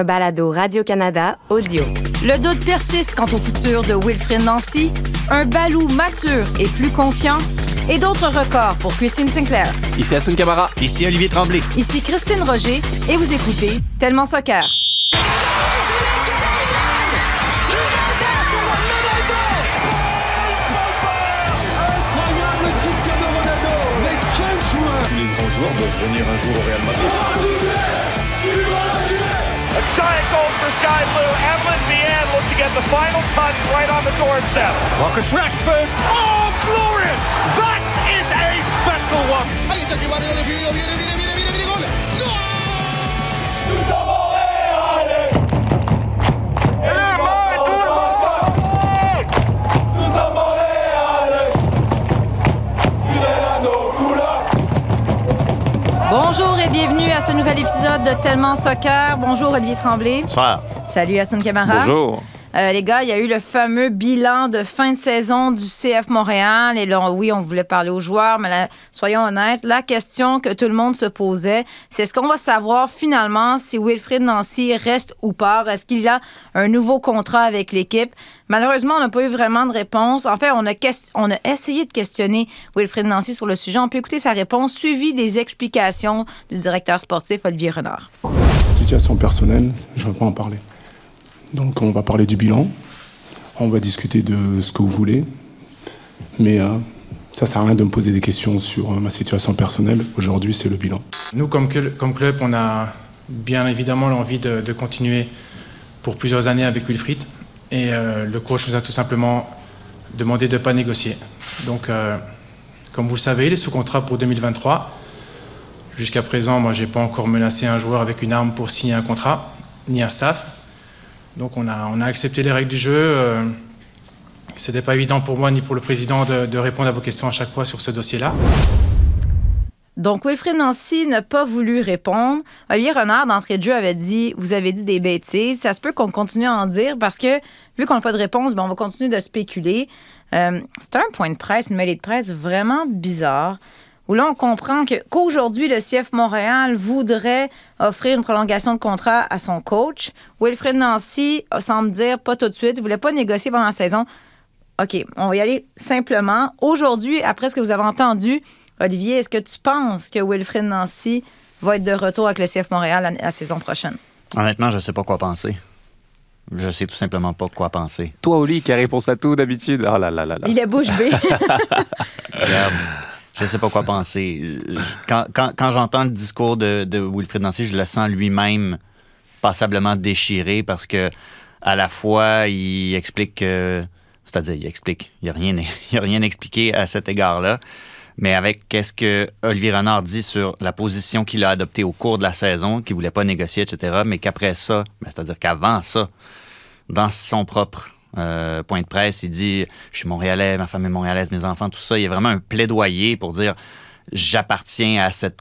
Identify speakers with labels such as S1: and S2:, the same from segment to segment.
S1: un balado Radio-Canada audio.
S2: Le doute persiste quant au futur de Wilfrid Nancy, un balou mature et plus confiant, et d'autres records pour Christine Sinclair.
S3: Ici Assun Camara.
S4: Ici Olivier Tremblay.
S2: Ici Christine Roger, et vous écoutez Tellement Soccer.
S5: Incroyable Cristiano Ronaldo Mais quel joueur
S6: Les grands joueurs doivent venir un jour au Real Madrid.
S7: A giant goal for Sky Blue. Evelyn Vienne look to get the final touch right on the doorstep.
S6: Marcus Rashford.
S7: Oh, glorious! That is a special one.
S2: Bonjour et bienvenue à ce nouvel épisode de Tellement Soccer. Bonjour Olivier Tremblay.
S4: Bonsoir.
S2: Salut Hassan Camara.
S3: Bonjour.
S2: Euh, les gars, il y a eu le fameux bilan de fin de saison du CF Montréal. Et là, oui, on voulait parler aux joueurs, mais soyons honnêtes, la question que tout le monde se posait, c'est est-ce qu'on va savoir finalement si Wilfrid Nancy reste ou pas? Est-ce qu'il a un nouveau contrat avec l'équipe? Malheureusement, on n'a pas eu vraiment de réponse. En fait, on a, on a essayé de questionner Wilfrid Nancy sur le sujet. On peut écouter sa réponse, suivie des explications du directeur sportif Olivier Renard.
S8: Situation personnelle, je ne vais pas en parler. Donc on va parler du bilan, on va discuter de ce que vous voulez, mais euh, ça sert à rien de me poser des questions sur euh, ma situation personnelle. Aujourd'hui, c'est le bilan.
S9: Nous, comme, cl- comme club, on a bien évidemment l'envie de, de continuer pour plusieurs années avec Wilfried. Et euh, le coach nous a tout simplement demandé de ne pas négocier. Donc, euh, comme vous le savez, il est sous contrat pour 2023. Jusqu'à présent, moi, je n'ai pas encore menacé un joueur avec une arme pour signer un contrat, ni un staff. Donc, on a, accepté les règles du jeu. Euh, Ce n'était pas évident pour moi ni pour le président de, de répondre à vos questions à chaque fois sur ce dossier-là.
S2: Donc, Wilfrid Nancy n'a pas voulu répondre. Olivier Renard, d'entrée de jeu, avait dit Vous avez dit des bêtises. Ça se peut qu'on continue à en dire parce que, vu qu'on n'a pas de réponse, ben, on va continuer de spéculer. Euh, C'était un point de presse, une mêlée de presse vraiment bizarre, où là, on comprend qu'aujourd'hui, le CF Montréal voudrait offrir une prolongation de contrat à son coach. Wilfrid Nancy semble dire pas tout de suite, il ne voulait pas négocier pendant la saison. OK, on va y aller simplement. Aujourd'hui, après ce que vous avez entendu, Olivier, est-ce que tu penses que Wilfrid Nancy va être de retour avec le CF Montréal la, la saison prochaine?
S4: Honnêtement, je ne sais pas quoi penser. Je sais tout simplement pas quoi penser.
S3: Toi, Oli, qui a réponse à tout d'habitude. Oh là là là là.
S2: Il est bouche bée.
S4: Je sais pas quoi penser. Quand, j'entends le discours de, de Nancy, je le sens lui-même passablement déchiré parce que à la fois, il explique que... C'est-à-dire, il explique. Il n'y a rien expliqué à cet égard-là. Mais avec qu'est-ce que Olivier Renard dit sur la position qu'il a adoptée au cours de la saison, qu'il ne voulait pas négocier, etc., mais qu'après ça, ben, c'est-à-dire qu'avant ça, dans son propre euh, point de presse, il dit Je suis Montréalais, ma femme est montréalaise, mes enfants, tout ça. Il y a vraiment un plaidoyer pour dire J'appartiens à cette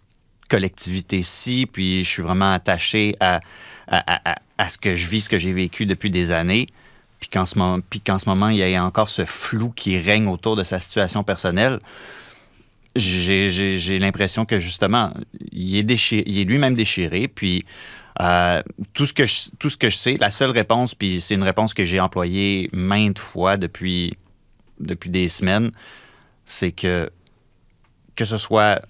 S4: collectivité-ci, puis je suis vraiment attaché à, ce que je vis, ce que j'ai vécu depuis des années. Puis qu'en ce, moment, puis ce moment, il y a encore ce flou qui règne autour de sa situation personnelle. J'ai, l'impression que justement, il est, il est lui-même déchiré. Puis euh, tout, ce que je, sais, la seule réponse, puis c'est une réponse que j'ai employée maintes fois depuis, depuis des semaines, c'est que que ce soit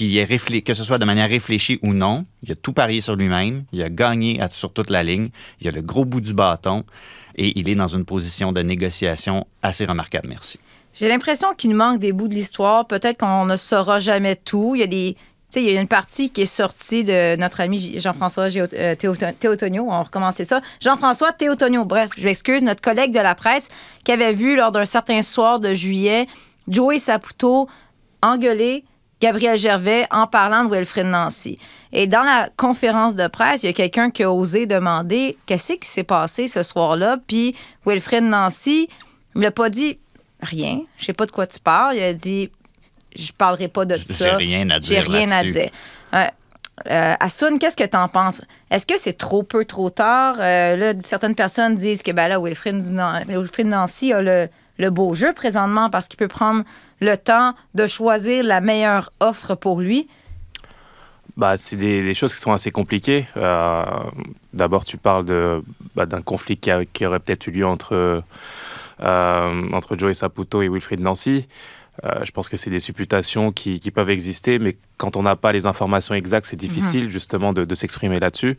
S4: est que ce soit de manière réfléchie ou non, il a tout parié sur lui-même, il a gagné sur toute la ligne, il a le gros bout du bâton et il est dans une position de négociation assez remarquable. Merci.
S2: J'ai l'impression qu'il nous manque des bouts de l'histoire. Peut-être qu'on ne saura jamais tout. Il y a des. Sais, il y a une partie qui est sortie de notre ami Jean-François euh, Théo- Théotonio. On va recommencer ça. Jean-François Théotonio, bref, je m'excuse, notre collègue de la presse qui avait vu lors d'un certain soir de juillet Joey Saputo engueuler Gabriel Gervais en parlant de Wilfrid Nancy. Et dans la conférence de presse, il y a quelqu'un qui a osé demander qu'est-ce qui s'est passé ce soir-là. Puis Wilfrid Nancy ne l'a pas dit rien. Je sais pas de quoi tu parles. Il a dit je parlerai pas de ça.
S4: J'ai rien à
S2: J'ai
S4: dire
S2: rien à dire. Euh, euh, Assoun, qu'est-ce que tu en penses? Est-ce que c'est trop peu, trop tard? Euh, là, certaines personnes disent que ben là, Nancy a le, le beau jeu présentement parce qu'il peut prendre le temps de choisir la meilleure offre pour lui.
S3: Bah, c'est des, des choses qui sont assez compliquées. Euh, D'abord, tu parles de, bah, d'un conflit qui, a- qui aurait peut-être eu lieu entre, euh, entre Joey Saputo et Wilfried Nancy. Euh, je pense que c'est des supputations qui, qui peuvent exister, mais quand on n'a pas les informations exactes, c'est difficile justement de, de s'exprimer là-dessus.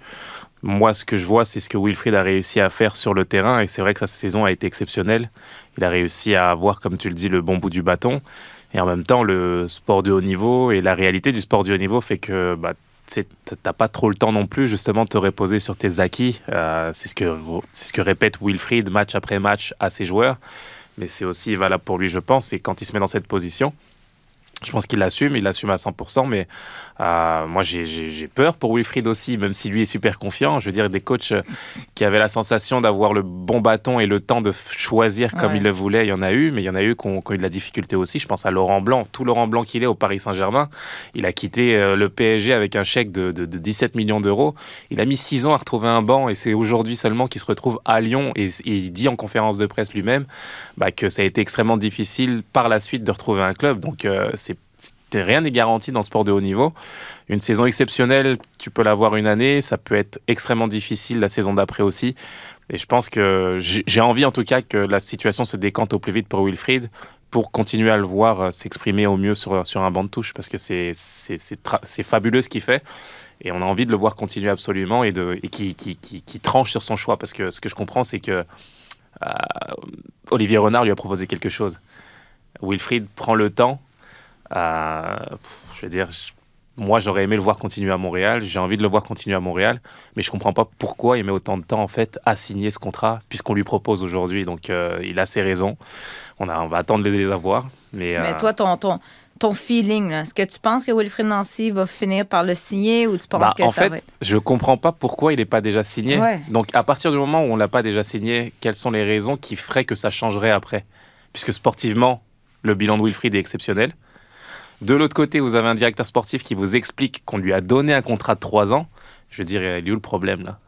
S3: Moi, ce que je vois, c'est ce que Wilfried a réussi à faire sur le terrain, et c'est vrai que sa saison a été exceptionnelle. Il a réussi à avoir, comme tu le dis, le bon bout du bâton. Et en même temps, le sport de haut niveau et la réalité du sport du haut niveau fait que bah, tu n'as pas trop le temps non plus justement de te reposer sur tes acquis. Euh, c'est ce, que, c'est ce que répète Wilfried match après match à ses joueurs. Mais c'est aussi valable pour lui, je pense. Et quand il se met dans cette position, je pense qu'il l'assume, il l'assume à 100%. Mais euh, moi, j'ai- peur pour Wilfried aussi, même si lui est super confiant. Je veux dire, des coachs euh, qui avaient la sensation d'avoir le bon bâton et le temps de choisir comme
S2: Ouais.
S3: il le voulait, il y en a eu. Mais il y en a eu qui ont, qui ont eu de la difficulté aussi. Je pense à Laurent Blanc, tout Laurent Blanc qu'il est au Paris Saint-Germain. Il a quitté euh, le PSG avec un chèque de, de- de 17 millions d'euros. Il a mis 6 ans à retrouver un banc et c'est aujourd'hui seulement qu'il se retrouve à Lyon. Et, et il dit en conférence de presse lui-même bah, que ça a été extrêmement difficile par la suite de retrouver un club. Donc euh, rien n'est garanti dans le sport de haut niveau. Une saison exceptionnelle, tu peux l'avoir une année, ça peut être extrêmement difficile la saison d'après aussi. Et je pense que j'ai envie en tout cas que la situation se décante au plus vite pour Wilfried pour continuer à le voir euh, s'exprimer au mieux sur, sur un banc de touche parce que c'est fabuleux ce qu'il fait. Et on a envie de le voir continuer absolument et, et qui tranche sur son choix. Parce que ce que je comprends, c'est que euh, Olivier Renard lui a proposé quelque chose. Wilfried prend le temps. Euh, je veux dire, moi j'aurais aimé le voir continuer à Montréal. J'ai envie de le voir continuer à Montréal. Mais je comprends pas pourquoi il met autant de temps en fait à signer ce contrat puisqu'on lui propose aujourd'hui. Donc euh, il a ses raisons. On, a, on va attendre de les avoir. Mais,
S2: Mais
S3: euh,
S2: toi, ton, ton, ton feeling, est-ce que tu penses que Wilfried Nancy va finir par le signer ou tu penses
S3: Bah,
S2: que
S3: en
S2: ça
S3: fait,
S2: va être...
S3: je comprends pas pourquoi il n'est pas déjà signé.
S2: Ouais.
S3: Donc, à partir du moment où on l'a pas déjà signé, quelles sont les raisons qui feraient que ça changerait après? Puisque sportivement, le bilan de Wilfried est exceptionnel. De l'autre côté, vous avez un directeur sportif qui vous explique qu'on lui a donné un contrat de 3 ans. Je veux dire, il est où le problème là?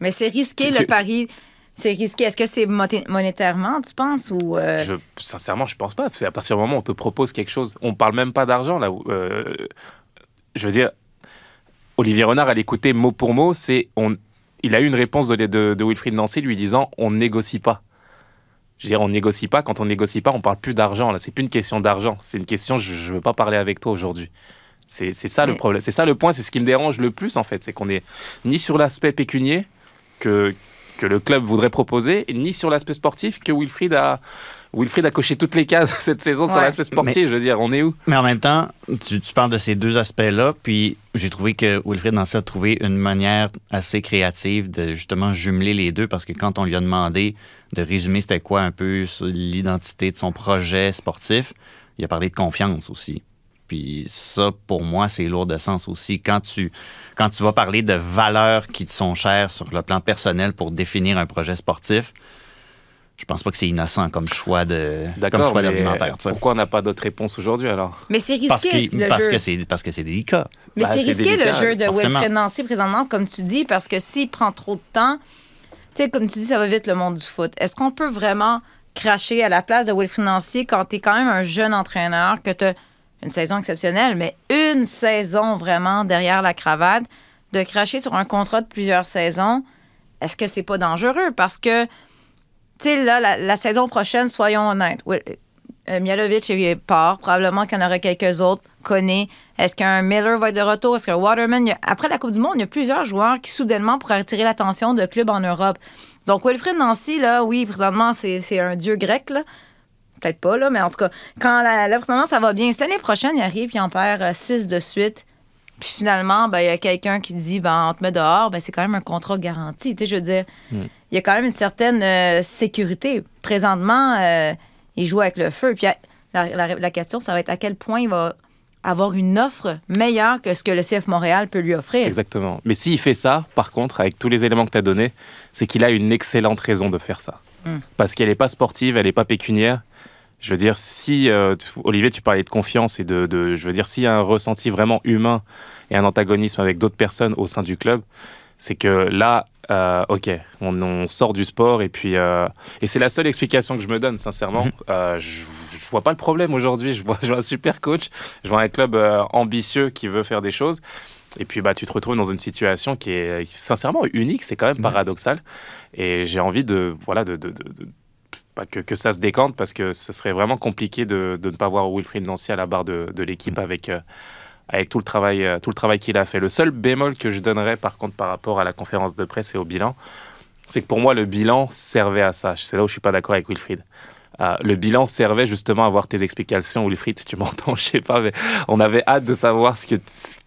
S2: Mais c'est risqué,
S3: Tu-
S2: le pari. C'est risqué. Est-ce que c'est monétairement, tu penses? Ou, euh,
S3: Je, sincèrement, je pense pas. C'est à partir du moment où on te propose quelque chose, on parle même pas d'argent là. Euh, je veux dire, Olivier Renard, à l'écouter mot pour mot, c'est on. Il a eu une réponse de, de, de Wilfried Nancy lui disant on négocie pas. Je veux dire, on négocie pas. Quand on négocie pas, on parle plus d'argent. Là, c'est plus une question d'argent. C'est une question. Je, je veux pas parler avec toi aujourd'hui. C'est c'est ça le problème. C'est ça le point. C'est ce qui me dérange le plus en fait. C'est qu'on est ni sur l'aspect pécunier que que le club voudrait proposer, ni sur l'aspect sportif que Wilfried a, Wilfried a coché toutes les cases cette saison sur l'aspect sportif. Je veux dire, on est où?
S4: Mais en même temps, tu, tu parles de ces deux aspects-là, puis j'ai trouvé que Wilfried Nancy a trouvé une manière assez créative de justement jumeler les deux, parce que quand on lui a demandé de résumer c'était quoi un peu l'identité de son projet sportif, il a parlé de confiance aussi. Puis ça, pour moi, c'est lourd de sens aussi. Quand tu, quand tu vas parler de valeurs qui te sont chères sur le plan personnel pour définir un projet sportif, je pense pas que c'est innocent comme choix de comme choix
S3: pourquoi on n'a pas d'autres réponses aujourd'hui alors?
S2: Mais c'est
S4: Parce
S2: risqué,
S4: que
S2: le
S4: parce
S2: jeu.
S4: que c'est parce que c'est délicat.
S2: Mais
S3: Bah,
S2: c'est
S3: c'est
S2: risqué le jeu de. Wilfred Nancy présentement, comme tu dis, parce que s'il prend trop de temps, tu sais, comme tu dis, ça va vite le monde du foot. Est-ce qu'on peut vraiment cracher à la place de Wilfred Nancy quand tu es quand même un jeune entraîneur, que tu as une saison exceptionnelle, mais une saison vraiment derrière la cravate, de cracher sur un contrat de plusieurs saisons, est-ce que c'est pas dangereux? Parce que, tu sais, là, la, saison prochaine, soyons honnêtes, oui, euh, Mialovic part. Probablement qu'il y en aura quelques autres. Connaît. Est-ce qu'un Miller va être de retour? Est-ce qu'un Waterman? Après la Coupe du Monde, il y a plusieurs joueurs qui, soudainement, pourraient attirer l'attention de clubs en Europe. Donc, Wilfred Nancy, là, oui, présentement, c'est c'est un dieu grec, là. Peut-être pas, là, mais en tout cas, quand la, là, ça va bien. Cette année prochaine, il arrive, puis il en perd 6 de suite. Puis finalement, ben, il y a quelqu'un qui dit, ben, on te met dehors, ben, c'est quand même un contrat garanti. Tu sais, je veux dire, il y a quand même une certaine euh, sécurité. Présentement, euh, il joue avec le feu. Puis la, la- la question, ça va être à quel point il va avoir une offre meilleure que ce que le CF Montréal peut lui offrir.
S3: Exactement. Mais s'il fait ça, par contre, avec tous les éléments que tu as donnés, c'est qu'il a une excellente raison de faire ça.
S2: Mm.
S3: Parce qu'elle n'est pas sportive, elle n'est pas pécuniaire. Je veux dire, si, euh, Olivier, tu parlais de confiance et de, de- je veux dire, s'il y a un ressenti vraiment humain et un antagonisme avec d'autres personnes au sein du club, c'est que là, euh, ok, on, on sort du sport et puis, euh, et c'est la seule explication que je me donne, sincèrement. Euh, je- je- vois pas le problème aujourd'hui. Je vois, je vois un super coach, je vois un club ambitieux qui veut faire des choses. Et puis, bah, tu te retrouves dans une situation qui est sincèrement unique, c'est quand même paradoxal. Et j'ai envie de, voilà, de, de, de, pas que, que, ça se décante parce que ce serait vraiment compliqué de, ne pas voir Wilfried Nancy à la barre de, l'équipe avec, euh, avec tout le travail, euh, tout le travail qu'il a fait. Le seul bémol que je donnerais par contre par rapport à la conférence de presse et au bilan, c'est que pour moi, le bilan servait à ça. C'est là où je suis pas d'accord avec Wilfried. Euh, le bilan servait justement à voir tes explications, Wilfried, si tu m'entends, je sais pas, mais on avait hâte de savoir ce qu'il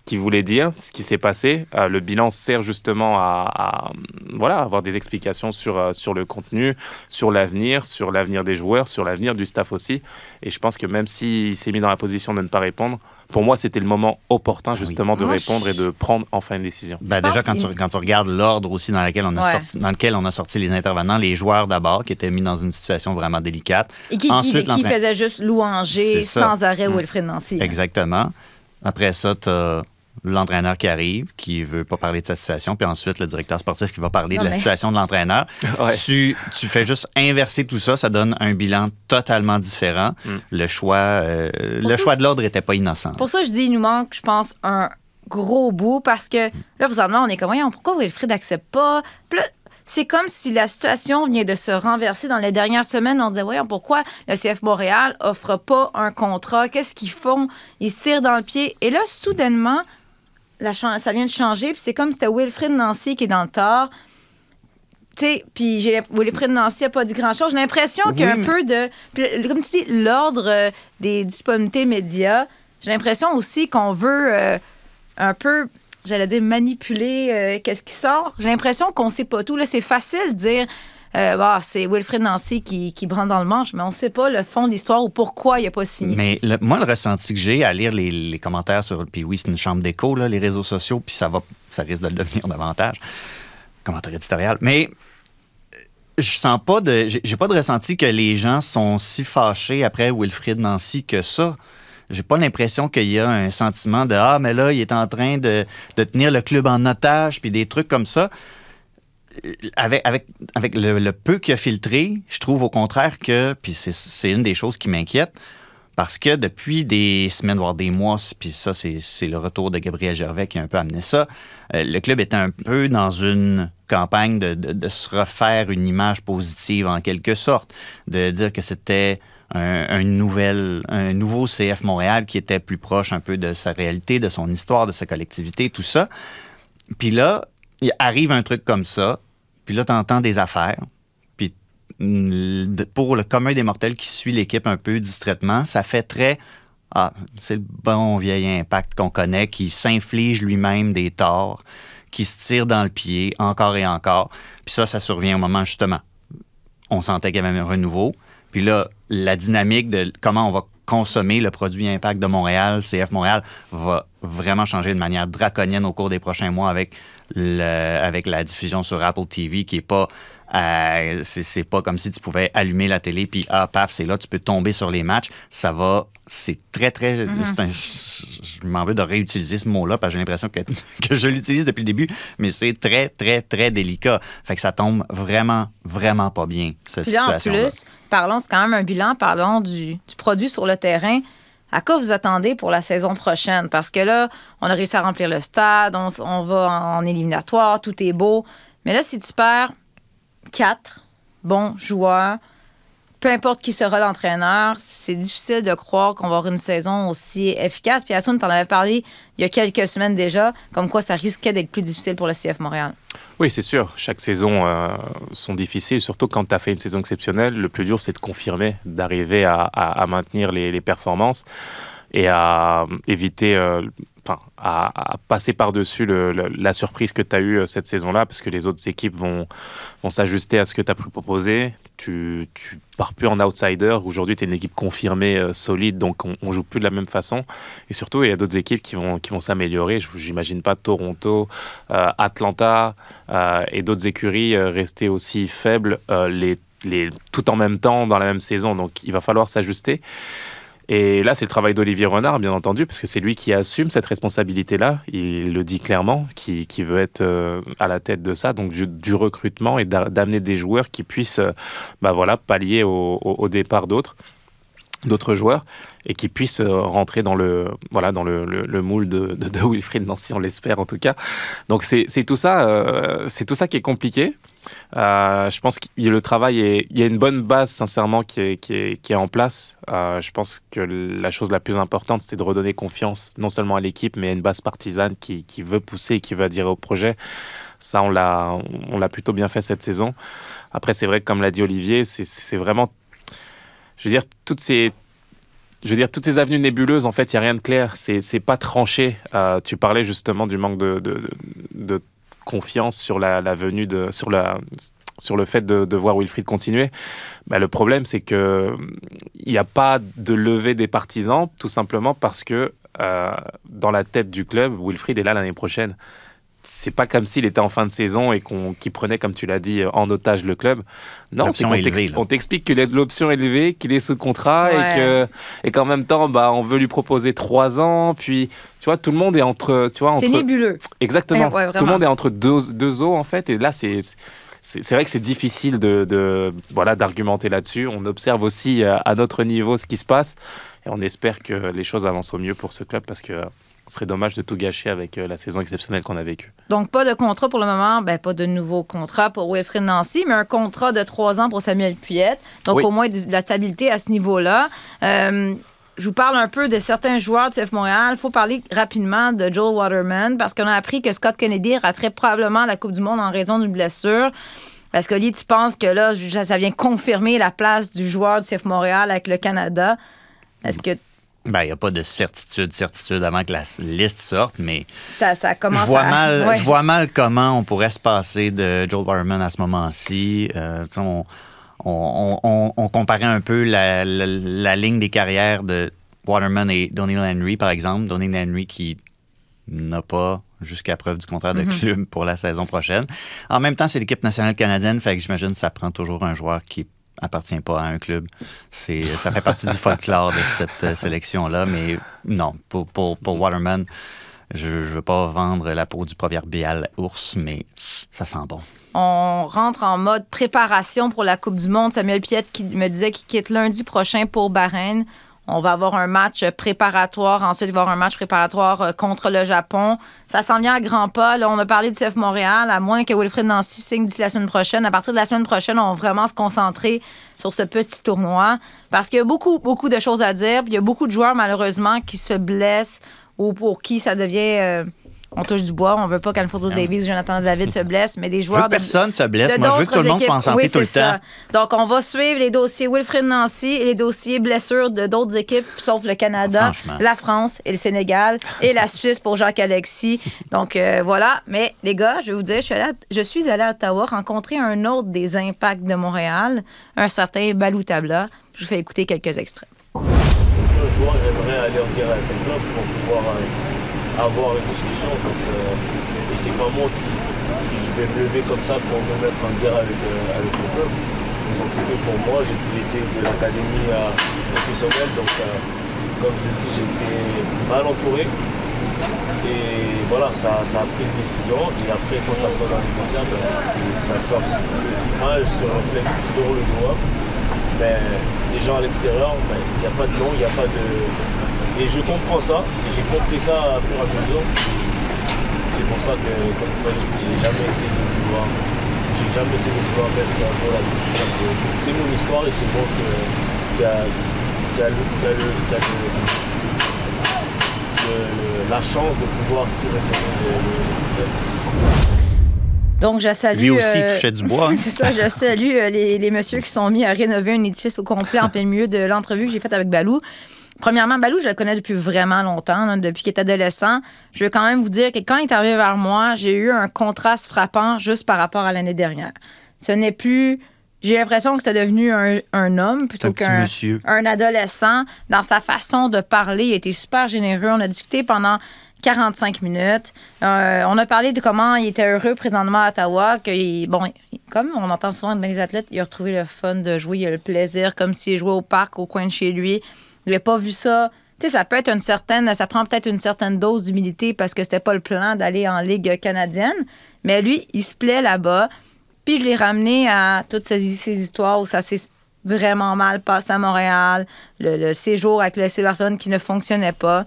S3: ce voulait dire, ce qui s'est passé. Euh, le bilan sert justement à, à, voilà, avoir des explications sur, euh, sur le contenu, sur l'avenir, sur l'avenir des joueurs, sur l'avenir du staff aussi. Et je pense que même s'il s'est mis dans la position de ne pas répondre, pour moi, c'était le moment opportun justement de répondre et de prendre enfin une décision.
S4: Ben, déjà, quand tu, quand tu, regardes l'ordre aussi dans, lequel on a sorti, dans lequel on a sorti les intervenants, les joueurs d'abord, qui étaient mis dans une situation vraiment délicate.
S2: Et qui, Ensuite, qui, qui faisait juste louanger sans arrêt mm. Wilfred Nancy.
S4: Exactement. Après ça, tu as l'entraîneur qui arrive, qui veut pas parler de sa situation, puis ensuite le directeur sportif qui va parler de la situation de l'entraîneur. tu, tu, fais juste inverser tout ça, ça donne un bilan totalement différent. Mm. Le choix, euh, le choix de l'ordre était pas innocent.
S2: Pour ça, je dis, il nous manque, je pense, un gros bout parce que là, présentement, on est comme, voyons, pourquoi Wilfried n'accepte pas? c'est comme si la situation vient de se renverser dans les dernières semaines. On disait, voyons, pourquoi le CF Montréal offre pas un contrat? Qu'est-ce qu'ils font? Ils se tirent dans le pied. Et là, soudainement, ça vient de changer. Puis c'est comme si c'était Wilfrid Nancy qui est dans le tort. Tu sais, puis Wilfrid Nancy n'a pas dit grand-chose. J'ai l'impression qu'il y a un peu de... comme tu dis, l'ordre euh, des disponibilités médias, j'ai l'impression aussi qu'on veut euh, un peu j'allais dire manipuler euh, qu'est-ce qui sort. J'ai l'impression qu'on sait pas tout. Là, c'est facile de dire euh, bah, c'est Wilfred Nancy qui, qui dans le manche, mais on ne sait pas le fond de l'histoire ou pourquoi il n'a pas signé.
S4: Mais moi, le ressenti que j'ai à lire les, commentaires sur. Puis oui, c'est une chambre d'écho, les réseaux sociaux, puis ça, va, ça risque de le devenir davantage. Commentaire éditorial. Mais je sens pas de. J'ai pas de ressenti que les gens sont si fâchés après Wilfrid Nancy que ça. J'ai pas l'impression qu'il y a un sentiment de Ah, mais là, il est en train de, de tenir le club en otage, puis des trucs comme ça avec, avec, le, peu qu'il a filtré, je trouve au contraire que, puis c'est une des choses qui m'inquiète, parce que depuis des semaines, voire des mois, puis ça, c'est le retour de Gabriel Gervais qui a un peu amené ça, euh, le club est un peu dans une campagne de, de, se refaire une image positive en quelque sorte, de dire que c'était un, un nouveau CF Montréal qui était plus proche un peu de sa réalité, de son histoire, de sa collectivité, tout ça. Puis là, il arrive un truc comme ça, puis là, tu entends des affaires. Puis mm, pour le commun des mortels qui suit l'équipe un peu distraitement, ça fait très. Ah, c'est le bon vieil impact qu'on connaît qui s'inflige lui-même des torts, qui se tire dans le pied encore et encore. Puis ça, ça survient au moment justement. On sentait qu'il y avait un renouveau. Puis là, la dynamique de comment on va consommer le produit Impact de Montréal, CF Montréal, va vraiment changer de manière draconienne au cours des prochains mois avec avec la diffusion sur Apple TV qui est pas euh, c'est pas comme si tu pouvais allumer la télé puis ah paf c'est là tu peux tomber sur les matchs ça va c'est très très mm-hmm. je m'en veux de réutiliser ce mot là parce que j'ai l'impression que, que je l'utilise depuis le début mais c'est très très très délicat fait que ça tombe vraiment vraiment pas bien cette situation
S2: en plus parlons c'est quand même un bilan parlons du, du produit sur le terrain à quoi vous attendez pour la saison prochaine? Parce que là, on a réussi à remplir le stade, on, va en, éliminatoire, tout est beau. Mais là, si tu perds quatre bons joueurs, peu importe qui sera l'entraîneur, c'est difficile de croire qu'on va avoir une saison aussi efficace. Puis Assoun, tu en avais parlé il y a quelques semaines déjà, comme quoi ça risquait d'être plus difficile pour le CF Montréal.
S3: Oui, c'est sûr. Chaque saison euh, sont difficiles, surtout quand tu as fait une saison exceptionnelle. Le plus dur, c'est de confirmer, d'arriver à, maintenir les, performances et à éviter euh, enfin, à, passer par-dessus la surprise que tu as eue euh, cette saison-là, parce que les autres équipes vont, vont s'ajuster à ce que tu as pu proposer. Tu, pars plus en outsider. Aujourd'hui, tu es une équipe confirmée, euh, solide, donc on, joue plus de la même façon. Et surtout, il y a d'autres équipes qui vont, qui vont s'améliorer. J'imagine pas Toronto, euh, Atlanta et d'autres écuries rester aussi faibles les, les, tout en même temps dans la même saison. Donc, il va falloir s'ajuster. Et là, c'est le travail d'Olivier Renard, bien entendu, parce que c'est lui qui assume cette responsabilité-là. Il le dit clairement, qui, qui veut être euh, à la tête de ça, donc du, recrutement et d'amener des joueurs qui puissent euh, bah voilà, pallier au, départ d'autres. d'autres joueurs et qui puissent euh, rentrer dans le voilà dans le, le, le moule de, de, Wilfried Nancy on l'espère en tout cas donc c'est tout ça c'est tout ça qui est compliqué euh, je pense que le travail est il y a une bonne base sincèrement qui est, qui est, qui est en place euh, je pense que la chose la plus importante c'était de redonner confiance non seulement à l'équipe mais à une base partisane qui, qui veut pousser et qui veut adhérer au projet ça on l'a on l'a plutôt bien fait cette saison après c'est vrai que comme l'a dit Olivier c'est vraiment je veux dire, toutes ces, je veux dire, toutes ces avenues nébuleuses, en fait, il n'y a rien de clair. C'est pas tranché. Euh, tu parlais justement du manque de, de, confiance sur la, venue de. Sur sur le fait de, de voir Wilfried continuer, bah, le problème c'est que il n'y a pas de levée des partisans, tout simplement parce que euh, dans la tête du club, Wilfried est là l'année prochaine c'est pas comme s'il était en fin de saison et qu'on qui prenait, comme tu l'as dit, en otage le club. Non, c'est qu'on t'explique que l'option élevée, qu'il est sous contrat ouais. et que et qu'en même temps, bah, on veut lui proposer trois ans. Puis, tu vois, tout le monde est entre, tu vois, entre.
S2: C'est nébuleux.
S3: Exactement. Ouais, tout le monde est entre deux, deux eaux en fait. Et là, c'est c'est vrai que c'est difficile de, de voilà d'argumenter là-dessus. On observe aussi euh, à notre niveau ce qui se passe et on espère que les choses avancent au mieux pour ce club parce que ce serait dommage de tout gâcher avec euh, la saison exceptionnelle qu'on a vécue.
S2: Donc, pas de contrat pour le moment, ben, pas de nouveau contrat pour Wilfried Nancy, mais un contrat de trois ans pour Samuel Puyette. Donc, oui. au moins de, la stabilité à ce niveau-là. Euh, je vous parle un peu de certains joueurs de CF Montréal. Il faut parler rapidement de Joel Waterman parce qu'on a appris que Scott Kennedy raterait probablement la Coupe du Monde en raison d'une blessure. Parce que, Lee, tu penses que là, ça vient confirmer la place du joueur du CF Montréal avec le Canada? Est-ce que
S4: ben, il n'y a pas de certitude, certitude avant que la liste sorte, mais
S2: ça, ça commence
S4: je vois,
S2: à...
S4: mal,
S2: ouais.
S4: je vois mal comment on pourrait se passer de Joel Waterman à ce moment-ci. Euh, on, on, on, on, comparait un peu la, la, la, ligne des carrières de Waterman et Donnie Henry, par exemple. Donnie Henry qui n'a pas jusqu'à preuve du contraire de mm -hmm. club pour la saison prochaine. En même temps, c'est l'équipe nationale canadienne, fait que j'imagine que ça prend toujours un joueur qui est appartient pas à un club. C'est, ça fait partie du folklore de cette euh, sélection-là, mais non, pour, pour, pour Waterman, je ne veux pas vendre la peau du proverbial ours, mais ça sent bon.
S2: On rentre en mode préparation pour la Coupe du Monde. Samuel Piette qui me disait qu'il quitte lundi prochain pour Bahreïn. On va avoir un match préparatoire. Ensuite, il va y avoir un match préparatoire euh, contre le Japon. Ça s'en vient à grands pas. Là, on a parlé du CF Montréal, à moins que Wilfred Nancy signe d'ici la semaine prochaine. À partir de la semaine prochaine, on va vraiment se concentrer sur ce petit tournoi parce qu'il y a beaucoup, beaucoup de choses à dire. Il y a beaucoup de joueurs, malheureusement, qui se blessent ou pour qui ça devient... Euh, on touche du bois, on veut pas qu'Alfonso yeah. Davis, Jonathan David se blessent, mais des joueurs.
S4: Je veux que personne
S2: de,
S4: se blesse. Moi, je veux que tout le monde
S2: équipes.
S4: soit en santé
S2: oui,
S4: tout le
S2: ça.
S4: temps.
S2: Donc, on va suivre les dossiers Wilfred Nancy et les dossiers blessures de d'autres équipes, sauf le Canada, la France et le Sénégal et la Suisse pour Jacques Alexis. Donc, euh, voilà. Mais les gars, je vais vous dire, je suis, allée à, je suis allée à Ottawa rencontrer un autre des impacts de Montréal, un certain Balou Tabla. Je vous fais écouter quelques extraits.
S10: Un joueur aimerait aller en guerre avec un club pour pouvoir euh, avoir une discussion. Euh, et c'est pas moi qui, je vais me lever comme ça pour me mettre en guerre avec, euh, avec le club. Ils ont tout fait pour moi. Été de l'académie à professionnelle, donc euh, comme je dis, j'étais mal entouré. Et voilà, ça, ça, a pris une décision. Et après, quand ça sort dans les médias, ben, ça sort l'image se reflète sur le joueur. Ben, les gens à l'extérieur, il ben, n'y a pas de nom, il n'y a pas de. Et je comprends ça, et j'ai compris ça à fur et à mesure c'est pour ça que, comme je dis, j'ai jamais essayé de vouloir, j'ai jamais essayé de vouloir mettre un rôle là-dessus parce que c'est mon histoire et c'est bon qu'il y a, qu a, qu la chance de pouvoir le,
S2: donc, je salue.
S4: Lui aussi euh, touchait du bois. Hein?
S2: c'est ça, je salue euh, les, les messieurs qui sont mis à rénover un édifice au complet en plein milieu de l'entrevue que j'ai faite avec Balou. Premièrement, Balou, je le connais depuis vraiment longtemps, là, depuis qu'il est adolescent. Je veux quand même vous dire que quand il est arrivé vers moi, j'ai eu un contraste frappant juste par rapport à l'année dernière. Ce n'est plus. J'ai l'impression que c'est devenu un, un, homme plutôt qu'un un adolescent. Dans sa façon de parler, il était super généreux. On a discuté pendant 45 minutes. Euh, on a parlé de comment il était heureux présentement à Ottawa. Que bon, comme on entend souvent de les athlètes, il a retrouvé le fun de jouer, il a le plaisir, comme s'il jouait au parc au coin de chez lui. Il n'avait pas vu ça. Tu sais, ça peut être une certaine, ça prend peut-être une certaine dose d'humilité parce que c'était pas le plan d'aller en Ligue canadienne. Mais lui, il se plaît là-bas. Puis je l'ai ramené à toutes ces, histoires où ça s'est vraiment mal passé à Montréal, le, séjour avec le Barcelone qui ne fonctionnait pas.